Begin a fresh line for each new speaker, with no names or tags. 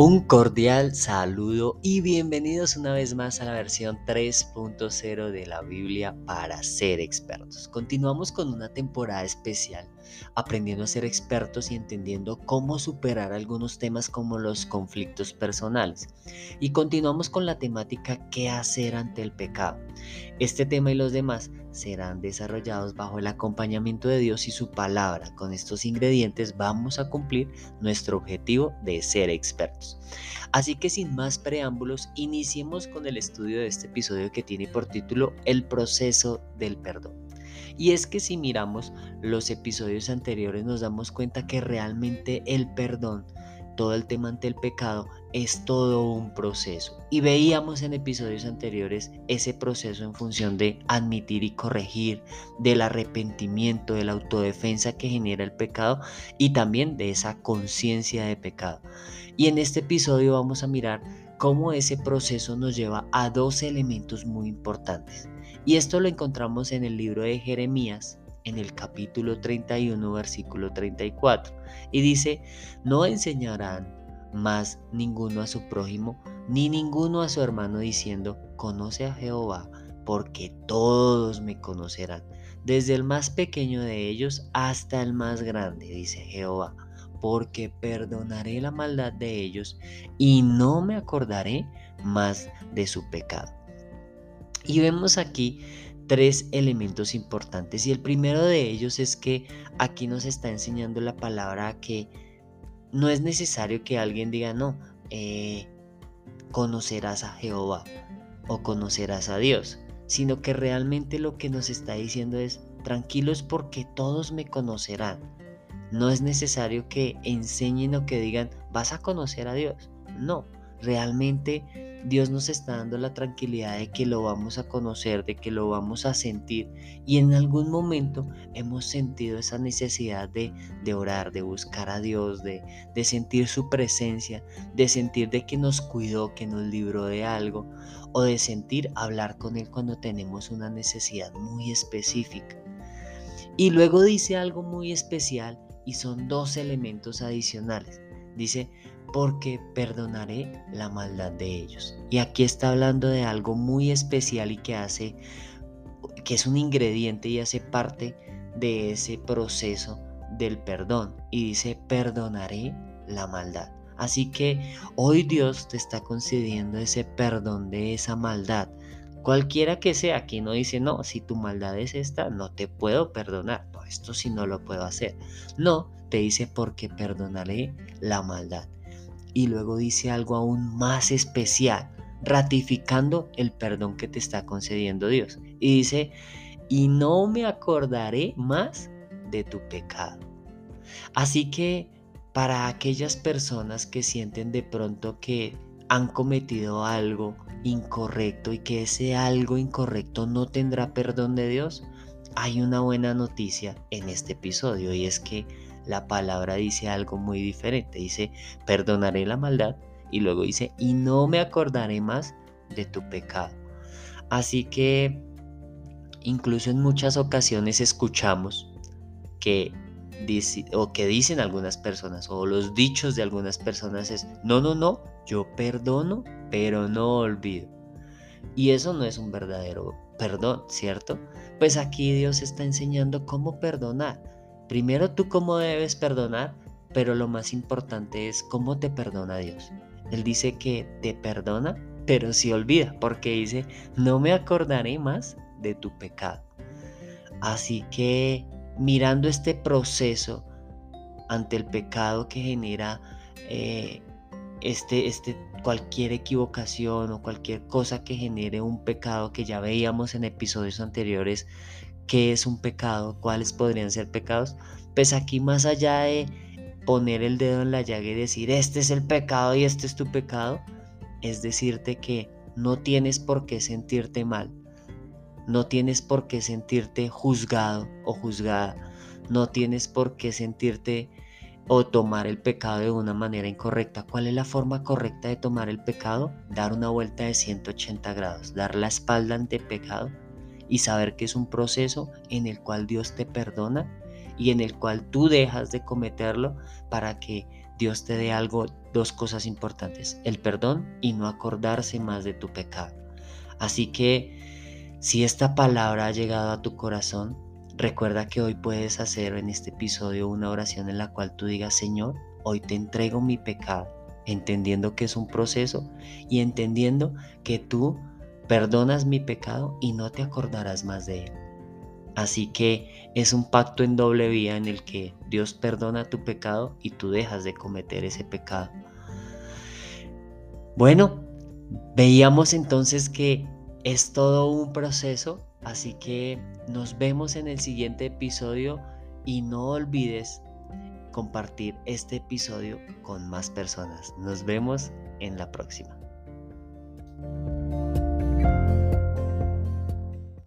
Un cordial saludo y bienvenidos una vez más a la versión 3.0 de la Biblia para ser expertos. Continuamos con una temporada especial aprendiendo a ser expertos y entendiendo cómo superar algunos temas como los conflictos personales. Y continuamos con la temática qué hacer ante el pecado. Este tema y los demás serán desarrollados bajo el acompañamiento de Dios y su palabra. Con estos ingredientes vamos a cumplir nuestro objetivo de ser expertos. Así que sin más preámbulos, iniciemos con el estudio de este episodio que tiene por título El proceso del perdón. Y es que si miramos los episodios anteriores nos damos cuenta que realmente el perdón, todo el tema ante el pecado, es todo un proceso. Y veíamos en episodios anteriores ese proceso en función de admitir y corregir, del arrepentimiento, de la autodefensa que genera el pecado y también de esa conciencia de pecado. Y en este episodio vamos a mirar cómo ese proceso nos lleva a dos elementos muy importantes. Y esto lo encontramos en el libro de Jeremías, en el capítulo 31, versículo 34. Y dice, no enseñarán más ninguno a su prójimo, ni ninguno a su hermano diciendo, conoce a Jehová, porque todos me conocerán, desde el más pequeño de ellos hasta el más grande, dice Jehová, porque perdonaré la maldad de ellos y no me acordaré más de su pecado. Y vemos aquí tres elementos importantes y el primero de ellos es que aquí nos está enseñando la palabra que no es necesario que alguien diga no, eh, conocerás a Jehová o conocerás a Dios, sino que realmente lo que nos está diciendo es tranquilos porque todos me conocerán. No es necesario que enseñen o que digan vas a conocer a Dios. No, realmente Dios nos está dando la tranquilidad de que lo vamos a conocer, de que lo vamos a sentir y en algún momento hemos sentido esa necesidad de, orar, de buscar a Dios, de, de sentir su presencia, de sentir de que nos cuidó, que nos libró de algo o de sentir hablar con Él cuando tenemos una necesidad muy específica. Y luego dice algo muy especial y son dos elementos adicionales. Dice, porque perdonaré la maldad de ellos. Y aquí está hablando de algo muy especial y que hace, que es un ingrediente y hace parte de ese proceso del perdón. Y dice, perdonaré la maldad. Así que hoy Dios te está concediendo ese perdón de esa maldad. Cualquiera que sea, aquí no dice, no, si tu maldad es esta, no te puedo perdonar. No, esto sí no lo puedo hacer. No, te dice porque perdonaré la maldad y luego dice algo aún más especial, ratificando el perdón que te está concediendo Dios. Y dice, y no me acordaré más de tu pecado. Así que para aquellas personas que sienten de pronto que han cometido algo incorrecto y que ese algo incorrecto no tendrá perdón de Dios, hay una buena noticia en este episodio y es que la palabra dice algo muy diferente. Dice, perdonaré la maldad y luego dice, y no me acordaré más de tu pecado. Así que incluso en muchas ocasiones escuchamos que o que dicen algunas personas o los dichos de algunas personas es, no, no, no, yo perdono, pero no olvido. Y eso no es un verdadero perdón, ¿cierto? Pues aquí Dios está enseñando cómo perdonar. Primero tú cómo debes perdonar, pero lo más importante es cómo te perdona Dios. Él dice que te perdona, pero se olvida, porque dice, no me acordaré más de tu pecado. Así que mirando este proceso ante el pecado que genera eh, este, este, cualquier equivocación o cualquier cosa que genere un pecado que ya veíamos en episodios anteriores qué es un pecado, cuáles podrían ser pecados, pues aquí más allá de poner el dedo en la llaga y decir, este es el pecado y este es tu pecado, es decirte que no tienes por qué sentirte mal, no tienes por qué sentirte juzgado o juzgada, no tienes por qué sentirte o tomar el pecado de una manera incorrecta. ¿Cuál es la forma correcta de tomar el pecado? Dar una vuelta de 180 grados, dar la espalda ante el pecado y saber que es un proceso en el cual Dios te perdona y en el cual tú dejas de cometerlo para que Dios te dé algo, dos cosas importantes, el perdón y no acordarse más de tu pecado. Así que si esta palabra ha llegado a tu corazón, recuerda que hoy puedes hacer en este episodio una oración en la cual tú digas, Señor, hoy te entrego mi pecado, entendiendo que es un proceso y entendiendo que tú perdonas mi pecado y no te acordarás más de él. Así que es un pacto en doble vía en el que Dios perdona tu pecado y tú dejas de cometer ese pecado. Bueno, veíamos entonces que es todo un proceso, así que nos vemos en el siguiente episodio y no olvides compartir este episodio con más personas. Nos vemos en la próxima.